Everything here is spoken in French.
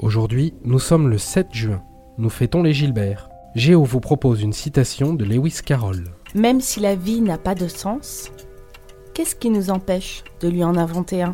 Aujourd'hui, nous sommes le 7 juin. Nous fêtons les Gilbert. Géo vous propose une citation de Lewis Carroll. Même si la vie n'a pas de sens, qu'est-ce qui nous empêche de lui en inventer un?